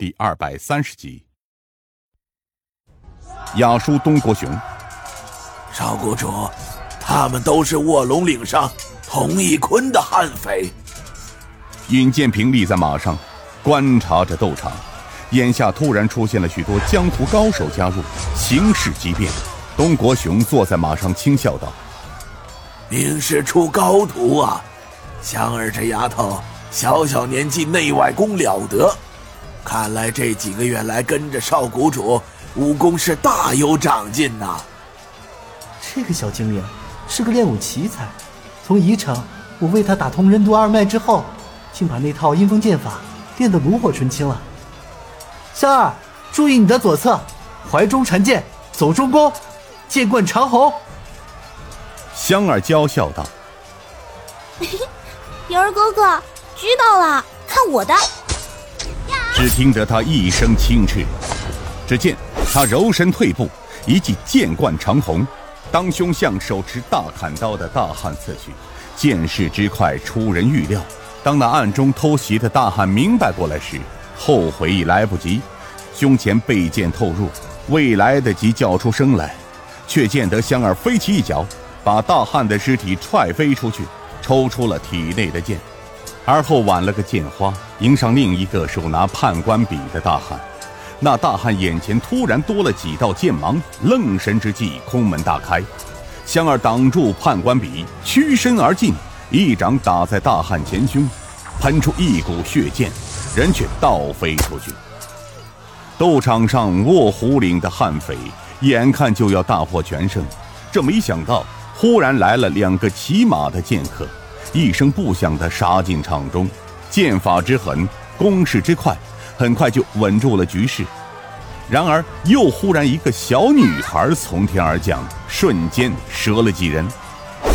第二百三十集。雅叔东国雄，少谷主，他们都是卧龙岭上同一坤的悍匪。尹建平立在马上，观察着斗场。眼下突然出现了许多江湖高手加入，形势急变。东国雄坐在马上，轻笑道：“名师出高徒啊！香儿这丫头，小小年纪内外功了得，看来这几个月来跟着少谷主，武功是大有长进呐。这个小精灵是个练武奇才，从宜城我为他打通任督二脉之后，竟把那套阴风剑法练得炉火纯青了。”香儿，注意你的左侧，怀中缠剑，走中宫，剑贯长虹。香儿娇笑道：“ 平儿哥哥，知道了，看我的！”只听得他一声轻斥，只见他柔身退步，一记剑贯长虹，当胸向手持大砍刀的大汉刺去，剑势之快出人预料。当那暗中偷袭的大汉明白过来时，后悔已来不及，胸前被剑透入，未来得及叫出声来，却见得香儿飞起一脚，把大汉的尸体踹飞出去，抽出了体内的剑，而后挽了个剑花，迎上另一个手拿判官笔的大汉。那大汉眼前突然多了几道剑芒，愣神之际，空门大开，香儿挡住判官笔，屈身而进，一掌打在大汉前胸，喷出一股血溅。人却倒飞出去。斗场上卧虎岭的悍匪眼看就要大获全胜，这没想到忽然来了两个骑马的剑客，一声不响地杀进场中，剑法之狠，攻势之快，很快就稳住了局势。然而又忽然一个小女孩从天而降，瞬间折了几人。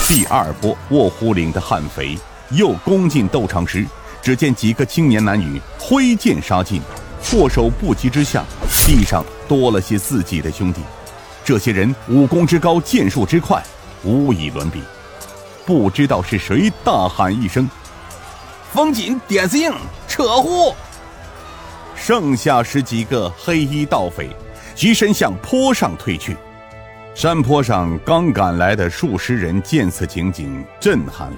第二波卧虎岭的悍匪又攻进斗场时。只见几个青年男女挥剑杀进，措手不及之下，地上多了些自己的兄弟。这些人武功之高，剑术之快，无以伦比。不知道是谁大喊一声：“风紧点子硬，扯呼！”剩下十几个黑衣盗匪，急身向坡上退去。山坡上刚赶来的数十人见此情景，震撼了。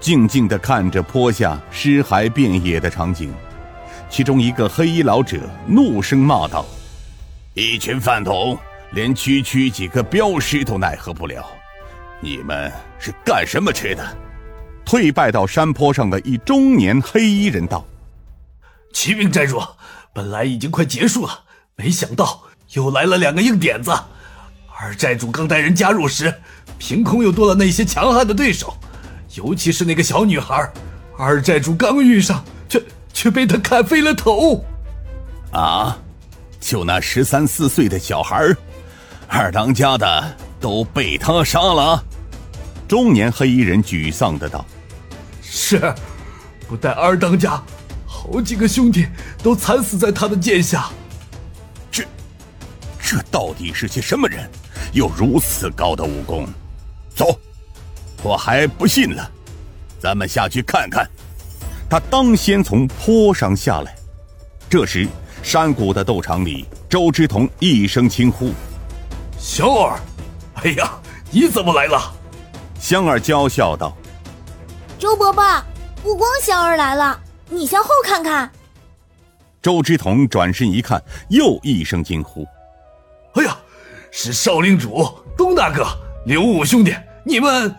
静静地看着坡下尸骸遍野的场景，其中一个黑衣老者怒声骂道：“一群饭桶，连区区几个镖师都奈何不了，你们是干什么吃的？”退败到山坡上的一中年黑衣人道：“启禀寨主，本来已经快结束了，没想到又来了两个硬点子。而寨主刚带人加入时，凭空又多了那些强悍的对手。”尤其是那个小女孩，二寨主刚遇上，却却被他砍飞了头。啊！就那十三四岁的小孩，二当家的都被他杀了。中年黑衣人沮丧的道：“是，不但二当家，好几个兄弟都惨死在他的剑下。这，这到底是些什么人？有如此高的武功？走！”我还不信了，咱们下去看看。他当先从坡上下来。这时，山谷的斗场里，周之同一声轻呼：“小儿，哎呀，你怎么来了？”香儿娇笑道：“周伯伯，不光香儿来了，你向后看看。”周之彤转身一看，又一声惊呼：“哎呀，是少令主东大哥、刘武兄弟，你们！”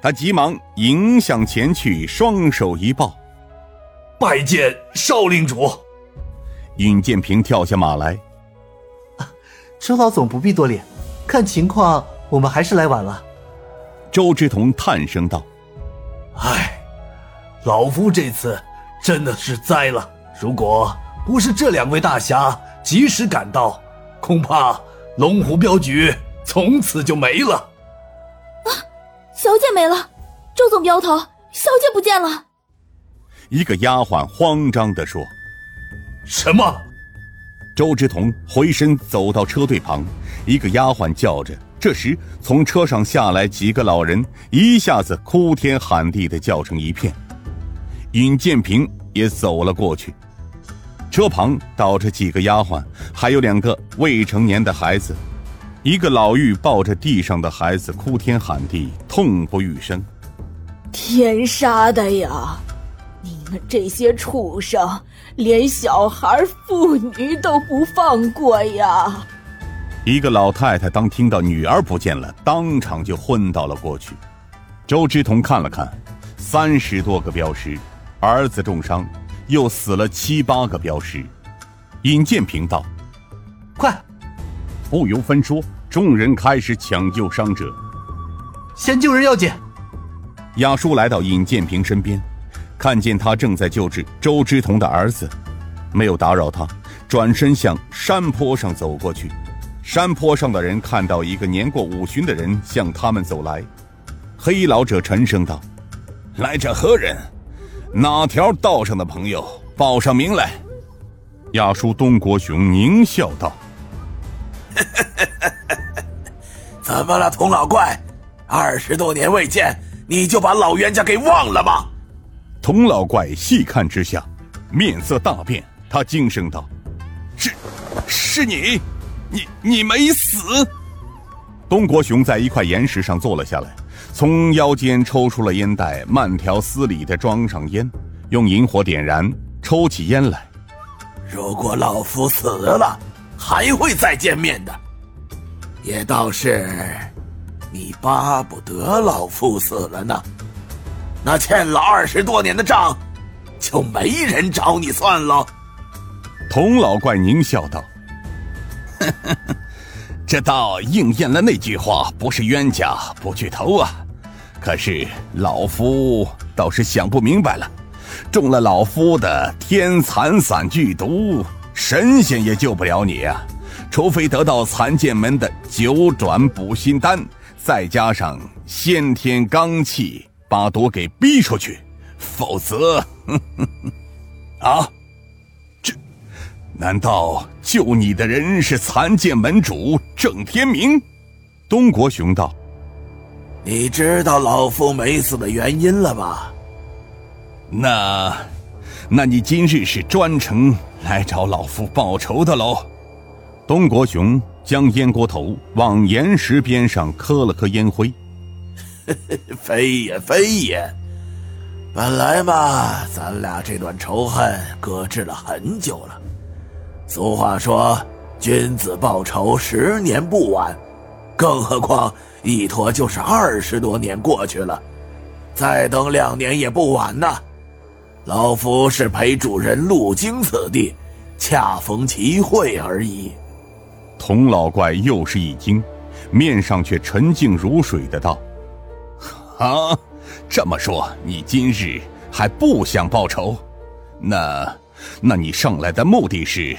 他急忙迎向前去，双手一抱，拜见少令主。尹建平跳下马来，周老总不必多礼，看情况我们还是来晚了。周之同叹声道：“唉，老夫这次真的是栽了。如果不是这两位大侠及时赶到，恐怕龙虎镖局从此就没了。”啊小姐没了，周总镖头，小姐不见了。一个丫鬟慌张地说：“什么？”周之同回身走到车队旁，一个丫鬟叫着。这时，从车上下来几个老人，一下子哭天喊地的叫成一片。尹建平也走了过去。车旁倒着几个丫鬟，还有两个未成年的孩子。一个老妪抱着地上的孩子，哭天喊地，痛不欲生。天杀的呀！你们这些畜生，连小孩、妇女都不放过呀！一个老太太当听到女儿不见了，当场就昏倒了过去。周之同看了看，三十多个镖师，儿子重伤，又死了七八个镖师。尹建平道：“快！”不由分说。众人开始抢救伤者，先救人要紧。亚叔来到尹建平身边，看见他正在救治周之同的儿子，没有打扰他，转身向山坡上走过去。山坡上的人看到一个年过五旬的人向他们走来，黑衣老者沉声道：“来者何人？哪条道上的朋友？报上名来。”亚叔东国雄狞笑道。怎么了，童老怪？二十多年未见，你就把老冤家给忘了吗？童老怪细看之下，面色大变，他惊声道：“是，是你，你你没死！”东国雄在一块岩石上坐了下来，从腰间抽出了烟袋，慢条斯理的装上烟，用引火点燃，抽起烟来。如果老夫死了，还会再见面的。也倒是，你巴不得老夫死了呢。那欠了二十多年的账，就没人找你算了。童老怪狞笑道：“ 这倒应验了那句话，不是冤家不聚头啊。可是老夫倒是想不明白了，中了老夫的天蚕散剧毒，神仙也救不了你啊。”除非得到残剑门的九转补心丹，再加上先天罡气，把毒给逼出去，否则，啊，难道救你的人是残剑门主郑天明？东国雄道：“你知道老夫没死的原因了吧？那，那你今日是专程来找老夫报仇的喽？”东国雄将烟锅头往岩石边上磕了磕烟灰，非也非也，本来嘛，咱俩这段仇恨搁置了很久了。俗话说，君子报仇，十年不晚。更何况一拖就是二十多年过去了，再等两年也不晚呐。老夫是陪主人路经此地，恰逢其会而已。童老怪又是一惊，面上却沉静如水的道：“啊，这么说你今日还不想报仇？那，那你上来的目的是